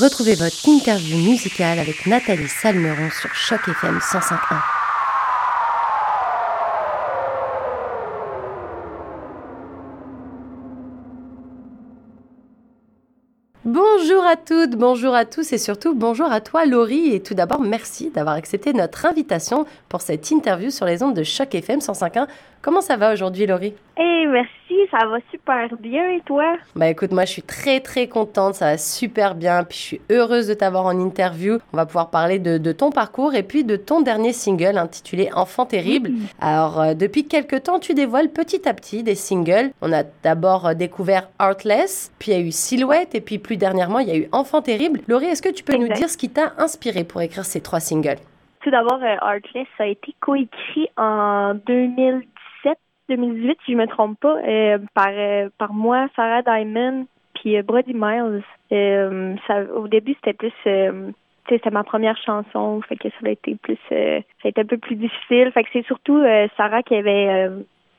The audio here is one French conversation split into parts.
Retrouvez votre interview musicale avec Nathalie Salmeron sur Choc FM 105.1. Bonjour à toutes, bonjour à tous et surtout bonjour à toi Laurie. Et tout d'abord, merci d'avoir accepté notre invitation pour cette interview sur les ondes de Choc FM 105.1. Comment ça va aujourd'hui Laurie? Eh merci, ça va super bien et toi? Bah écoute, moi je suis très très contente, ça va super bien. Puis je suis heureuse de t'avoir en interview. On va pouvoir parler de, ton parcours et puis de ton dernier single intitulé Enfant terrible. Alors euh, depuis quelques temps, tu dévoiles petit à petit des singles. On a d'abord euh, découvert Artless, puis il y a eu Silhouette et puis plus dernièrement il y a eu Enfant terrible. Laurie, est-ce que tu peux nous dire ce qui t'a inspiré pour écrire ces trois singles? Tout d'abord, euh, Artless a été coécrit en 2000 2018, si je me trompe pas, euh, par euh, par moi, Sarah Diamond, puis euh, Brody Miles. ça, au début, c'était plus c'était ma première chanson, fait que ça a été plus ça a été un peu plus difficile. Fait que c'est surtout Sarah qui avait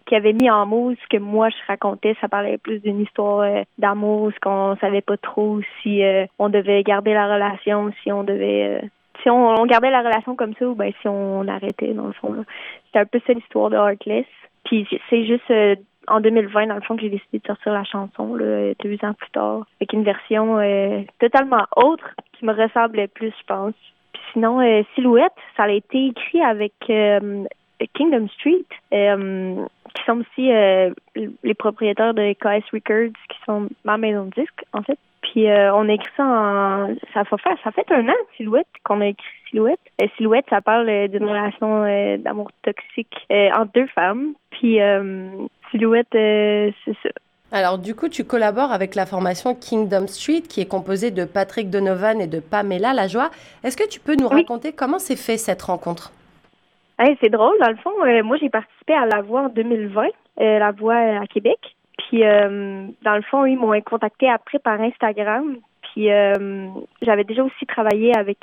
qui avait mis en mots ce que moi je racontais. Ça parlait plus d'une histoire d'amour, ce qu'on savait pas trop si on devait garder la relation, si on devait si on, gardait la relation comme ça ou ben si on arrêtait dans le fond. C'était un peu ça l'histoire de Heartless. Puis c'est juste euh, en 2020, dans le fond, que j'ai décidé de sortir la chanson, là, deux ans plus tard, avec une version euh, totalement autre qui me ressemblait plus, je pense. Puis sinon, euh, Silhouette, ça a été écrit avec Kingdom Street, qui sont aussi les propriétaires de KS Records, qui sont ma maison de disque, en fait. Puis on a écrit ça en ça fait ça fait un an Silhouette qu'on a écrit Silhouette. Silhouette ça parle d'une relation d'amour toxique entre deux femmes. Puis euh, Silhouette, euh, c'est ça. Alors du coup, tu collabores avec la formation Kingdom Street qui est composée de Patrick Donovan et de Pamela Lajoie. Est-ce que tu peux nous raconter comment s'est fait cette rencontre? C'est drôle, dans le fond, euh, moi j'ai participé à La Voix en 2020, La Voix à Québec. Puis dans le fond, ils m'ont contacté après par Instagram. Puis j'avais déjà aussi travaillé avec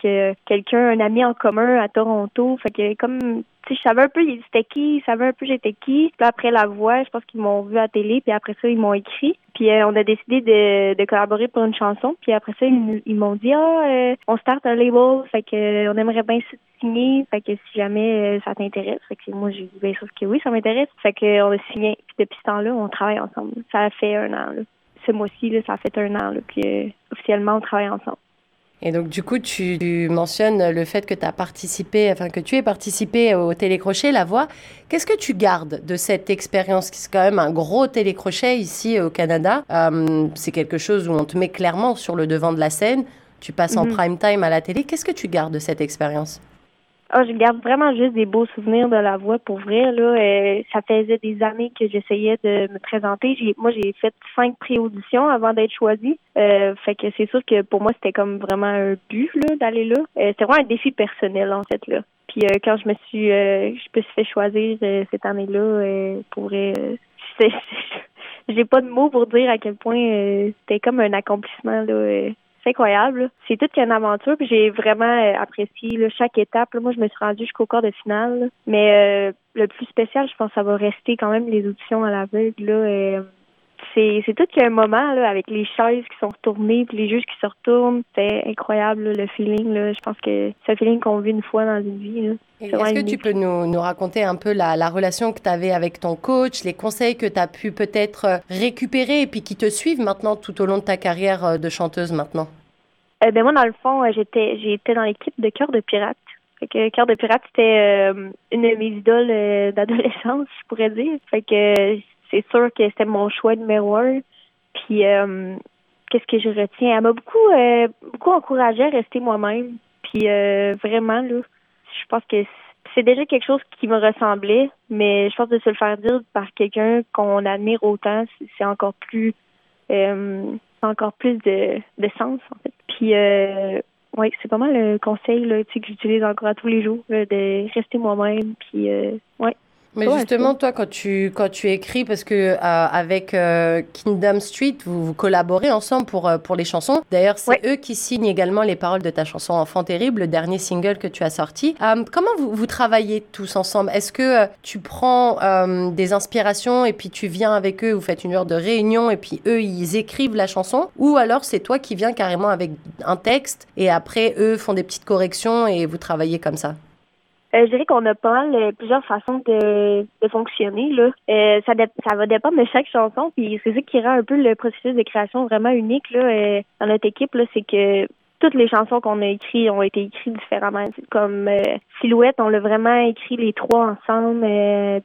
quelqu'un, un ami en commun à Toronto. Fait que comme je savais un peu c'était qui, ils savaient un peu j'étais qui. Puis après la voix, je pense qu'ils m'ont vu à télé, puis après ça, ils m'ont écrit. Puis euh, on a décidé de, collaborer pour une chanson. Puis après ça, ils, m'ont dit Ah, euh, on start un label, fait que euh, on aimerait bien signer. Fait que si jamais ça t'intéresse. Fait que moi j'ai dit bien sûr que oui, ça m'intéresse. Fait que on a signé. Puis depuis ce temps-là, on travaille ensemble. Ça fait un an là. Ce mois-ci, là, ça a fait un an là, puis officiellement on travaille ensemble. Et donc, du coup, tu, mentionnes le fait que tu as participé, enfin, que tu aies participé au télécrochet La Voix. Qu'est-ce que tu gardes de cette expérience, qui est quand même un gros télécrochet ici au Canada? Euh, c'est quelque chose où on te met clairement sur le devant de la scène. Tu passes en mhm. prime time à la télé. Qu'est-ce que tu gardes de cette expérience? Ah, je garde vraiment juste des beaux souvenirs de la voix pour vrai. Là. Euh, ça faisait des années que j'essayais de me présenter. J'ai, moi, j'ai fait cinq pré-auditions avant d'être choisie. Euh, fait que c'est sûr que pour moi, c'était comme vraiment un but là, d'aller là. Euh, c'était vraiment un défi personnel, en fait. là. Puis euh, quand je me suis je me suis fait choisir cette année-là, pour vrai, j'ai pas de mots pour dire à quel point c'était comme un accomplissement là c'est incroyable. C'est toute une aventure. Puis j'ai vraiment euh, apprécié chaque étape. Moi, je me suis rendue jusqu'au quart de finale. Mais euh, le plus spécial, je pense, ça va rester quand même les auditions à l'aveugle. Là, euh, c'est c'est tout qu'un moment là avec les chaises qui sont retournées puis les juges qui se retournent c'est incroyable le feeling là je pense que c'est un feeling qu'on vit une fois dans une vie est-ce que tu peux nous, nous raconter un peu la, la relation que tu avais avec ton coach, les conseils que tu as pu peut-être récupérer et puis qui te suivent maintenant tout au long de ta carrière de chanteuse maintenant? Euh, ben moi, dans le fond, j'étais j'étais dans l'équipe de Cœur de Pirate. Fait que Cœur de Pirate, c'était une de mes idoles d'adolescence, je pourrais dire. Fait que c'est sûr que c'était mon choix numéro un. Puis euh, qu'est-ce que je retiens? Elle m'a beaucoup euh, beaucoup encouragée à rester moi-même. Puis euh, vraiment, là, je pense que c'est déjà quelque chose qui me ressemblait, mais je pense de se le faire dire par quelqu'un qu'on admire autant, c'est encore plus encore plus de, de sens en fait. Puis oui, c'est pas mal le conseil là, que j'utilise encore à tous les jours, de rester moi-même. Puis ouais. Mais justement, toi, quand tu, quand tu écris, parce que euh, avec euh, Kingdom Street, vous, vous, collaborez ensemble pour, euh, pour les chansons. D'ailleurs, c'est eux qui signent également les paroles de ta chanson Enfant Terrible, le dernier single que tu as sorti. comment vous, vous travaillez tous ensemble? Est-ce que tu prends des inspirations et puis tu viens avec eux, vous faites une heure de réunion et puis eux, ils écrivent la chanson? Ou alors c'est toi qui viens carrément avec un texte et après, eux font des petites corrections et vous travaillez comme ça? Euh, je dirais qu'on a pas mal euh, plusieurs façons de, de fonctionner. Là. Euh, ça, ça va dépendre de chaque chanson. Puis c'est ça qui rend un peu le processus de création vraiment unique là, dans notre équipe. Là, c'est que toutes les chansons qu'on a écrites ont été écrites différemment. Comme Silhouette, on l'a vraiment écrit les trois ensemble,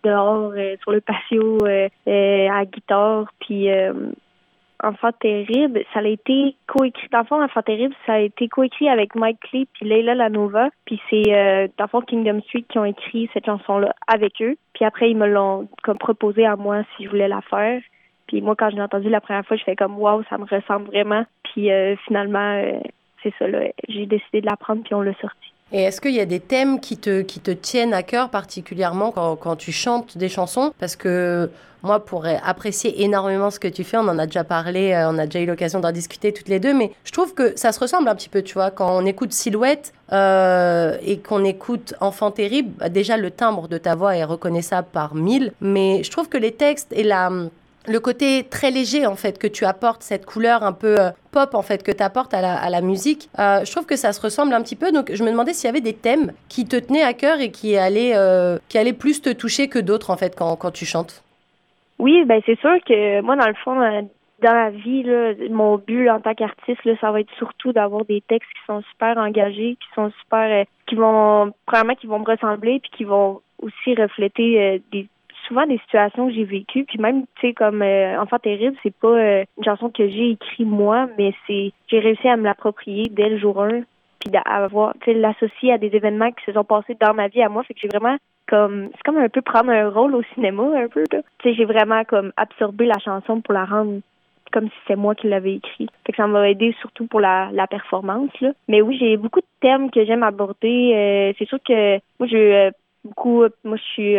dehors, sur le patio, à guitare. Puis Enfant terrible, ça a été coécrit. Dans le fond, Enfant terrible, ça a été coécrit avec Mike Lee puis Leila Lanova. Puis c'est euh, dans le fond Kingdom Street qui ont écrit cette chanson-là avec eux. Puis après, ils me l'ont comme proposé à moi si je voulais la faire. Puis moi, quand je l'ai entendu la première fois, je fais comme waouh, ça me ressemble vraiment. Puis euh, finalement, euh, c'est ça là. J'ai décidé de la prendre puis on l'a sorti. Et est-ce qu'il y a des thèmes qui te, qui te tiennent à cœur particulièrement quand, quand tu chantes des chansons? Parce que moi, pour apprécier énormément ce que tu fais, on en a déjà parlé, euh, on a déjà eu l'occasion d'en discuter toutes les deux, mais je trouve que ça se ressemble un petit peu, tu vois, quand on écoute Silhouette euh, et qu'on écoute Enfant terrible, bah, déjà le timbre de ta voix est reconnaissable par mille, mais je trouve que les textes et la le côté très léger en fait que tu apportes, cette couleur un peu euh, pop en fait que tu apportes à la, à la musique, euh, je trouve que ça se ressemble un petit peu. Donc je me demandais s'il y avait des thèmes qui te tenaient à cœur et qui allaient, euh, qui allaient plus te toucher que d'autres en fait quand, quand tu chantes. Oui, ben c'est sûr que moi dans le fond dans la vie, là, mon but en tant qu'artiste, ça va être surtout d'avoir des textes qui sont super engagés, qui sont super, qui vont, premièrement, qui vont me ressembler, puis qui vont aussi refléter des souvent des situations que j'ai vécues. Puis même, tu sais, comme euh, Enfant terrible, c'est pas euh, une chanson que j'ai écrite moi, mais c'est j'ai réussi à me l'approprier dès le jour 1 puis d'avoir, tu sais, l'associer à des événements qui se sont passés dans ma vie à moi. Fait que j'ai vraiment comme c'est comme un peu prendre un rôle au cinéma un peu Tu sais, j'ai vraiment comme absorbé la chanson pour la rendre comme si c'était moi qui l'avais écrit. Fait que ça m'a aidé surtout pour la, la performance là. Mais oui, j'ai beaucoup de thèmes que j'aime aborder. Euh, c'est sûr que moi j'ai beaucoup moi je suis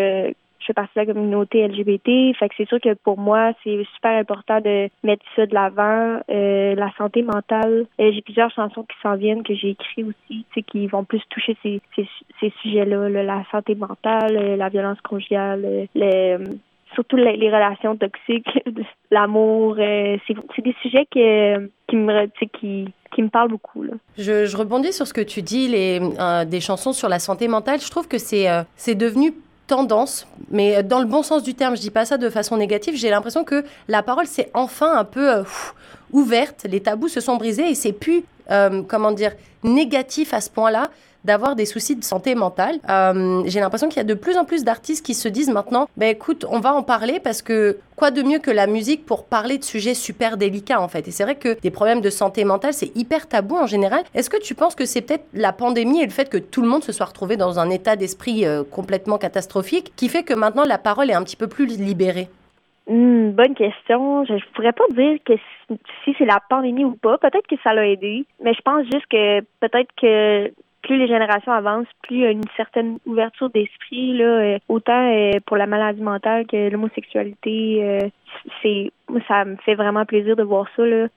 je fais partie de la communauté LGBT. Fait que c'est sûr que pour moi, c'est super important de mettre ça de l'avant. Euh, la santé mentale. Euh, j'ai plusieurs chansons qui s'en viennent que j'ai écrites aussi, qui vont plus toucher ces, ces, sujets-là, la santé mentale, euh, la violence conjugale, les, surtout les, relations toxiques, l'amour. c'est des sujets que, qui me qui, qui me parlent beaucoup. Là. Je, je, rebondis sur ce que tu dis, les, des chansons sur la santé mentale. Je trouve que c'est c'est devenu tendance, mais dans le bon sens du terme, je dis pas ça de façon négative, j'ai l'impression que la parole s'est enfin un peu euh, ouverte, les tabous se sont brisés et c'est plus, euh, comment dire, négatif à ce point-là d'avoir des soucis de santé mentale. Euh, j'ai l'impression qu'il y a de plus en plus d'artistes qui se disent maintenant, ben écoute, on va en parler parce que quoi de mieux que la musique pour parler de sujets super délicats en fait. Et c'est vrai que des problèmes de santé mentale, c'est hyper tabou en général. Est-ce que tu penses que c'est peut-être la pandémie et le fait que tout le monde se soit retrouvé dans un état d'esprit euh, complètement catastrophique qui fait que maintenant la parole est un petit peu plus libérée? Hmm, bonne question. Je, ne pourrais pas dire que si c'est la pandémie ou pas. Peut-être que ça l'a aidé, mais je pense juste que peut-être que plus les générations avancent, plus il y a une certaine ouverture d'esprit, là, euh, autant euh, pour la maladie mentale que l'homosexualité. Euh, c'est ça me fait vraiment plaisir de voir ça là.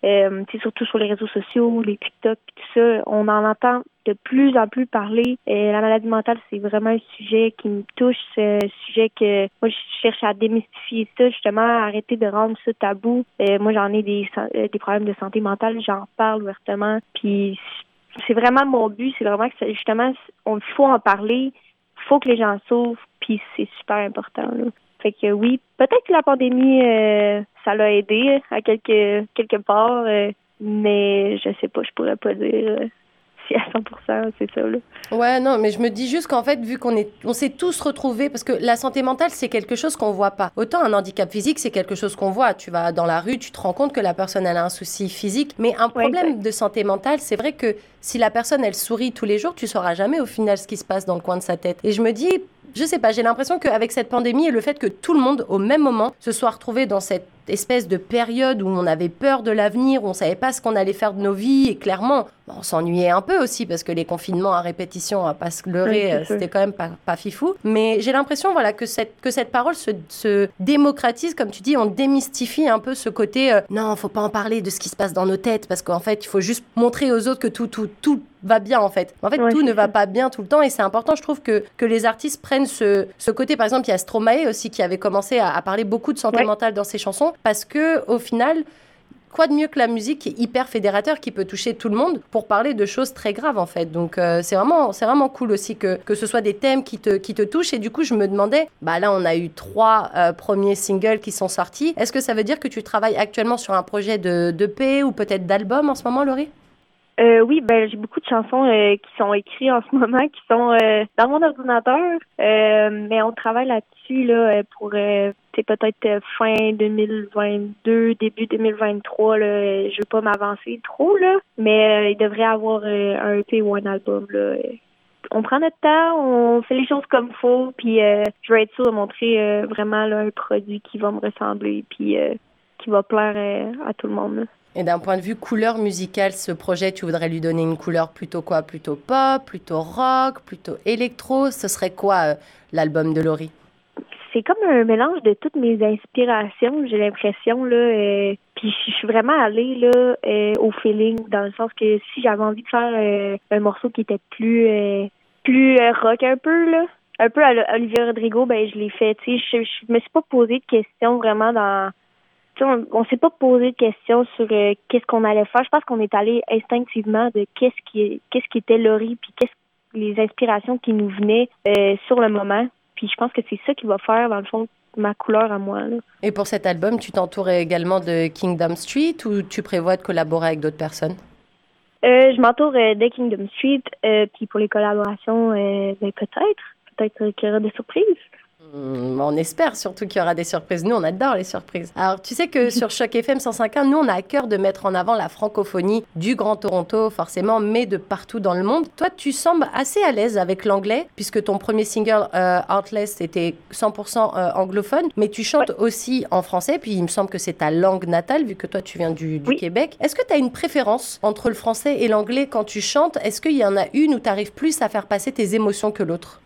surtout sur les réseaux sociaux, les TikTok, tout ça, on en entend de plus en plus parler. la maladie mentale, c'est vraiment un sujet qui me touche, c'est un sujet que moi je cherche à démystifier ça, justement, arrêter de rendre ça tabou. moi j'en ai des des problèmes de santé mentale, j'en parle ouvertement, puis c'est vraiment mon but, c'est vraiment que justement, on faut en parler, faut que les gens s'ouvrent, puis c'est super important. Là. Fait que oui, peut-être que la pandémie, euh, ça l'a aidé à quelque quelque part, euh, mais je sais pas, je pourrais pas dire. Euh, à 100%, c'est ça. Là. Ouais, non, mais je me dis juste qu'en fait, vu qu'on est, on s'est tous retrouvés, parce que la santé mentale, c'est quelque chose qu'on voit pas. Autant un handicap physique, c'est quelque chose qu'on voit. Tu vas dans la rue, tu te rends compte que la personne, elle a un souci physique. Mais un problème de santé mentale, c'est vrai que si la personne, elle sourit tous les jours, tu sauras jamais au final ce qui se passe dans le coin de sa tête. Et je me dis, je sais pas, j'ai l'impression qu'avec cette pandémie et le fait que tout le monde, au même moment, se soit retrouvé dans cette espèce de période où on avait peur de l'avenir, où on savait pas ce qu'on allait faire de nos vies, et clairement, on s'ennuyait un peu aussi parce que les confinements à répétition, à pas se leurrer, euh, c'était quand même pas, pas fifou. Mais j'ai l'impression, voilà, que cette, que cette parole se, se, démocratise, comme tu dis, on démystifie un peu ce côté, euh, non, faut pas en parler de ce qui se passe dans nos têtes parce qu'en fait, il faut juste montrer aux autres que tout, tout, tout va bien en fait. En fait, tout ne va pas bien tout le temps et c'est important, je trouve, que, que les artistes prennent ce, ce côté. Par exemple, il y a Stromae aussi qui avait commencé à, à parler beaucoup de santé mentale dans ses chansons parce que au final, quoi de mieux que la musique qui est hyper fédérateur, qui peut toucher tout le monde pour parler de choses très graves en fait. Donc euh, c'est vraiment, c'est vraiment cool aussi que, que ce soit des thèmes qui te, qui te touchent. Et du coup, je me demandais, bah là, on a eu trois euh, premiers singles qui sont sortis. Est-ce que ça veut dire que tu travailles actuellement sur un projet de, de P ou peut-être d'album en ce moment, Laurie? Euh, oui, ben j'ai beaucoup de chansons euh, qui sont écrites en ce moment, qui sont euh, dans mon ordinateur, mais on travaille là-dessus là pour c'est peut-être fin 2022, début 2023. Là, je veux pas m'avancer trop là, mais il devrait avoir un EP ou un album là. On prend notre temps, on fait les choses comme faut, puis je vais être sûr de montrer vraiment un produit qui va me ressembler, puis qui va plaire à tout le monde. Là. Et d'un point de vue couleur musicale, ce projet, tu voudrais lui donner une couleur plutôt quoi? Plutôt pop, plutôt rock, plutôt électro? Ce serait quoi euh, l'album de Laurie? C'est comme un mélange de toutes mes inspirations, j'ai l'impression. là. Euh, puis je suis vraiment allée là, euh, au feeling, dans le sens que si j'avais envie de faire un morceau qui était plus, plus rock un peu, là, un peu à Olivier Rodrigo, ben je l'ai fait. Je, je me suis pas posé de questions vraiment dans on, on s'est pas posé de questions sur euh, qu'est-ce qu'on allait faire. Je pense qu'on est allé instinctivement de qu'est-ce qui qu'est-ce qui était Laurie, puis qu'est-ce les inspirations qui nous venaient euh, sur le moment. Puis je pense que c'est ça qui va faire dans le fond ma couleur à moi. Et pour cet album, tu t'entoures également de Kingdom Street ou tu prévois de collaborer avec d'autres personnes? Euh, je m'entoure de Kingdom Street, puis pour les collaborations, ben, peut-être, peut-être qu'il y aura des surprises. Hmm, on espère surtout qu'il y aura des surprises. Nous, on adore les surprises. Alors, tu sais que sur Choc FM 105.1, nous, on a à cœur de mettre en avant la francophonie du Grand Toronto, forcément, mais de partout dans le monde. Toi, tu sembles assez à l'aise avec l'anglais, puisque ton premier single, euh, était 100% euh, anglophone, mais tu chantes aussi en français, puis il me semble que c'est ta langue natale, vu que toi, tu viens du, Québec. Est-ce que tu as une préférence entre le français et l'anglais quand tu chantes? Est-ce qu'il y en a une où tu arrives plus à faire passer tes émotions que l'autre?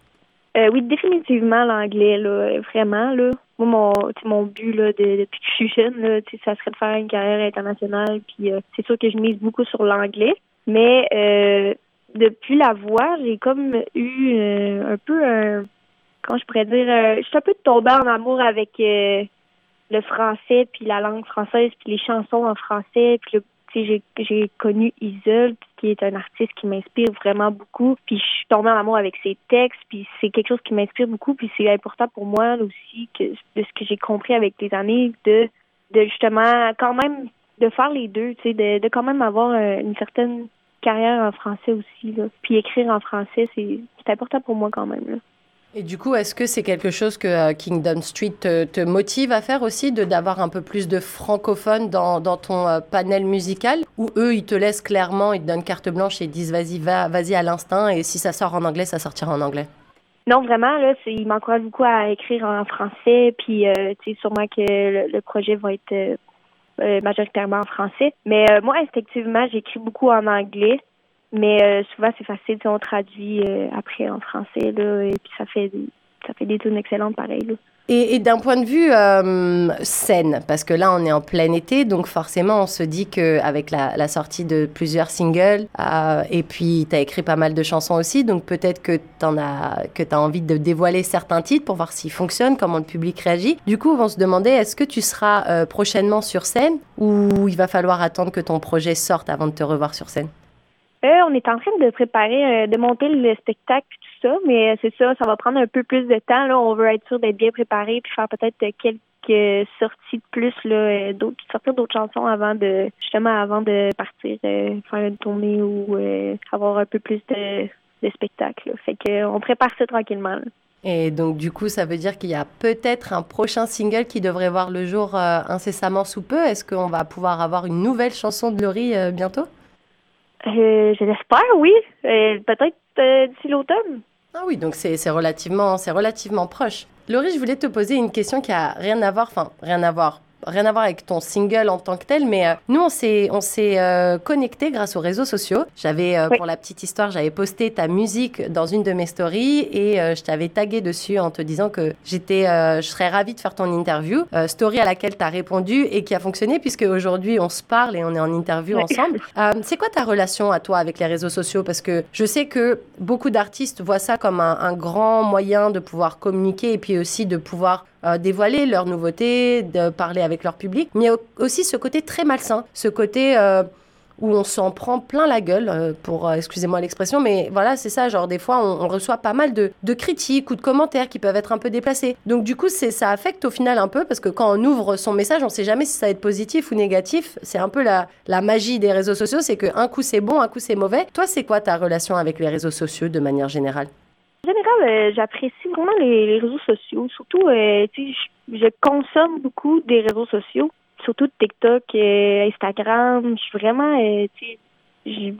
Euh, oui, définitivement l'anglais, là, vraiment, là. Moi, mon, mon but, là, de, depuis que je suis jeune, là, ça serait de faire une carrière internationale, puis euh, c'est sûr que je mise beaucoup sur l'anglais. Mais euh, depuis la voix, j'ai comme eu euh, un peu un, comment je pourrais dire, je suis un peu tombée en amour avec le français, puis la langue française, puis les chansons en français, puis le j'ai connu Isole, qui est un artiste qui m'inspire vraiment beaucoup. Puis je suis tombée en amour avec ses textes, puis c'est quelque chose qui m'inspire beaucoup. Puis c'est important pour moi aussi que de ce que j'ai compris avec les années, de, de justement quand même de faire les deux, tu sais, de, de quand même avoir une certaine carrière en français aussi. Là. Puis écrire en français, c'est important pour moi quand même. Là. Et du coup, est-ce que c'est quelque chose que euh, Kingdom Street te, motive à faire aussi, d'avoir un peu plus de francophones dans, dans ton euh, panel musical? Ou eux, ils te laissent clairement, ils te donnent carte blanche et ils disent vas-y, va, vas-y à l'instinct, et si ça sort en anglais, ça sortira en anglais? Non, vraiment, là, ils m'encouragent beaucoup à écrire en français, puis euh, tu sais, sûrement que le, projet va être majoritairement en français. Mais moi, instinctivement, j'écris beaucoup en anglais. Mais euh, souvent, c'est facile, on traduit euh, après en français, là, et puis ça fait, ça fait des tunes excellentes pareil. Et, d'un point de vue euh, scène, parce que là on est en plein été, donc forcément on se dit qu'avec la, la sortie de plusieurs singles, et puis tu as écrit pas mal de chansons aussi, donc peut-être que tu as, as envie de dévoiler certains titres pour voir s'ils fonctionnent, comment le public réagit. Du coup, on va se demander, est-ce que tu seras prochainement sur scène ou il va falloir attendre que ton projet sorte avant de te revoir sur scène? Euh, on est en train de préparer, euh, de monter le spectacle et tout ça, mais euh, c'est ça, ça va prendre un peu plus de temps. On veut être sûr d'être bien préparé puis faire peut-être quelques sorties de plus, d'autres, sortir d'autres chansons avant de, justement, avant de partir faire une tournée ou avoir un peu plus de, de spectacles. Fait que on prépare ça tranquillement. Et donc, du coup, ça veut dire qu'il y a peut-être un prochain single qui devrait voir le jour incessamment sous peu. Est-ce qu'on va pouvoir avoir une nouvelle chanson de Laurie bientôt? Euh, je l'espère, oui. Euh, peut-être euh, d'ici l'automne. Ah oui, donc c'est relativement, relativement proche. Laurie, je voulais te poser une question qui a rien à voir, enfin rien à voir, rien à voir avec ton single en tant que tel, mais euh, nous, on s'est, on s'est euh, connectés grâce aux réseaux sociaux. J'avais, euh, pour la petite histoire, j'avais posté ta musique dans une de mes stories et je t'avais tagué dessus en te disant que j'étais, je serais ravie de faire ton interview. story à laquelle tu as répondu et qui a fonctionné puisque aujourd'hui, on se parle et on est en interview ensemble. c'est quoi ta relation à toi avec les réseaux sociaux? Parce que je sais que beaucoup d'artistes voient ça comme un, un grand moyen de pouvoir communiquer et puis aussi de pouvoir euh, dévoiler leurs nouveautés, de parler avec leur public, mais aussi ce côté très malsain, ce côté euh, où on s'en prend plein la gueule, euh, pour, excusez-moi l'expression, mais voilà, c'est ça, genre des fois on, reçoit pas mal de, critiques ou de commentaires qui peuvent être un peu déplacés. Donc du coup, ça affecte au final un peu, parce que quand on ouvre son message, on sait jamais si ça va être positif ou négatif. C'est un peu la, la magie des réseaux sociaux, c'est qu'un coup c'est bon, un coup c'est mauvais. Toi, c'est quoi ta relation avec les réseaux sociaux de manière générale? En général, euh, j'apprécie vraiment les, réseaux sociaux. Surtout, euh, je, consomme beaucoup des réseaux sociaux, surtout TikTok, et Instagram. Je suis vraiment, euh,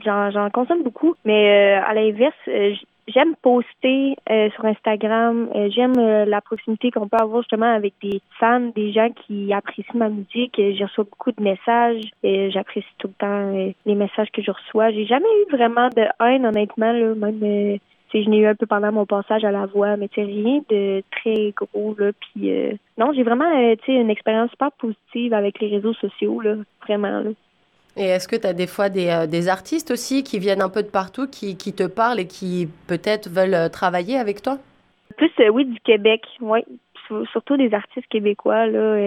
j'en consomme beaucoup. Mais à l'inverse, j'aime poster sur Instagram. j'aime la proximité qu'on peut avoir justement avec des fans, des gens qui apprécient ma musique. J'ai reçois beaucoup de messages et j'apprécie tout le temps les messages que je reçois. J'ai jamais eu vraiment de haine, honnêtement, là, même je n'ai eu un peu pendant mon passage à la voix, mais c'est rien de très gros là. Puis euh, non, j'ai vraiment euh, une expérience super positive avec les réseaux sociaux là, vraiment là. Et est-ce que tu as des fois des, euh, des, artistes aussi qui viennent un peu de partout, qui, qui te parlent et qui peut-être veulent travailler avec toi? Plus, oui, du Québec, oui. Surtout des artistes québécois, là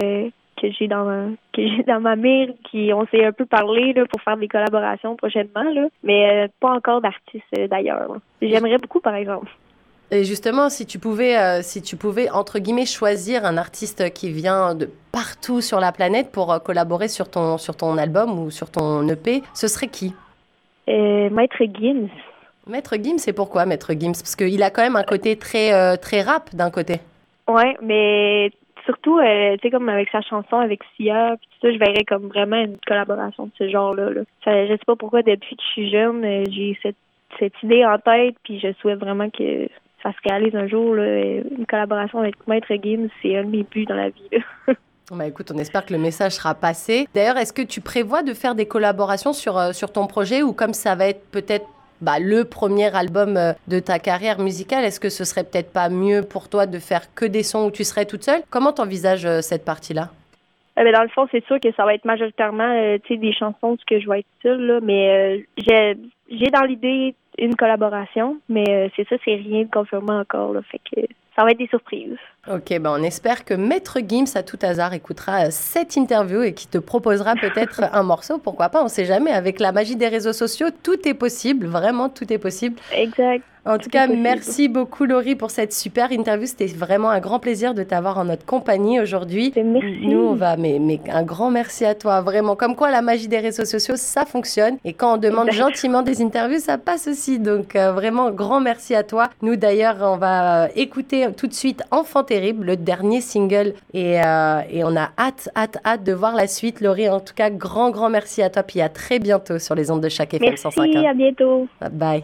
que j'ai dans ma, que j'ai dans ma mire qui on s'est un peu parlé là, pour faire des collaborations prochainement là, mais euh, pas encore d'artistes euh, d'ailleurs. J'aimerais beaucoup par exemple. Et justement, si tu pouvais, euh, si tu pouvais entre guillemets choisir un artiste qui vient de partout sur la planète pour collaborer sur ton sur ton album ou sur ton EP, ce serait qui? Maître Gims. Maître Gims, c'est pourquoi Maître Gims? Parce qu'il a quand même un côté très très rap d'un côté. Ouais, mais surtout, euh, tu sais, comme avec sa chanson avec Sia, puis tout ça, je verrais comme vraiment une collaboration de ce genre-là. Là. Ça, je sais pas pourquoi, depuis que je suis jeune, euh, j'ai cette, cette idée en tête, puis je souhaite vraiment que ça se réalise un jour. Là. Une collaboration avec Maître Gims, c'est un de mes buts dans la vie. Bah écoute, on espère que le message sera passé. D'ailleurs, est-ce que tu prévois de faire des collaborations sur, euh, sur ton projet ou comme ça va être peut-être bah, le premier album euh, de ta carrière musicale, est-ce que ce serait peut-être pas mieux pour toi de faire que des sons où tu serais toute seule? Comment t'envisages euh, cette partie-là? Eh ben, dans le fond, c'est sûr que ça va être majoritairement euh, des chansons que je vais être seule, mais j'ai dans l'idée une collaboration, mais c'est ça, c'est rien de confirmé encore. Fait que ça va être des surprises. Ok, ben on espère que Maître Gims, à tout hasard, écoutera euh, cette interview et qui te proposera peut-être un morceau. Pourquoi pas On ne sait jamais. Avec la magie des réseaux sociaux, tout est possible. Vraiment, tout est possible. Exact. En tout cas, merci beaucoup Laurie pour cette super interview. C'était vraiment un grand plaisir de t'avoir en notre compagnie aujourd'hui. Merci. Nous, on va, mais, mais, un grand merci à toi. Vraiment, comme quoi la magie des réseaux sociaux, ça fonctionne. Et quand on demande gentiment des interviews, ça passe aussi. Donc, euh, vraiment, grand merci à toi. Nous, d'ailleurs, on va euh, écouter tout de suite Enfant Terrible, le dernier single. Et, euh, et on a hâte, hâte, hâte de voir la suite. Laurie, en tout cas, grand, grand merci à toi. Puis à très bientôt sur les ondes de chaque FM merci, à bientôt. Bye.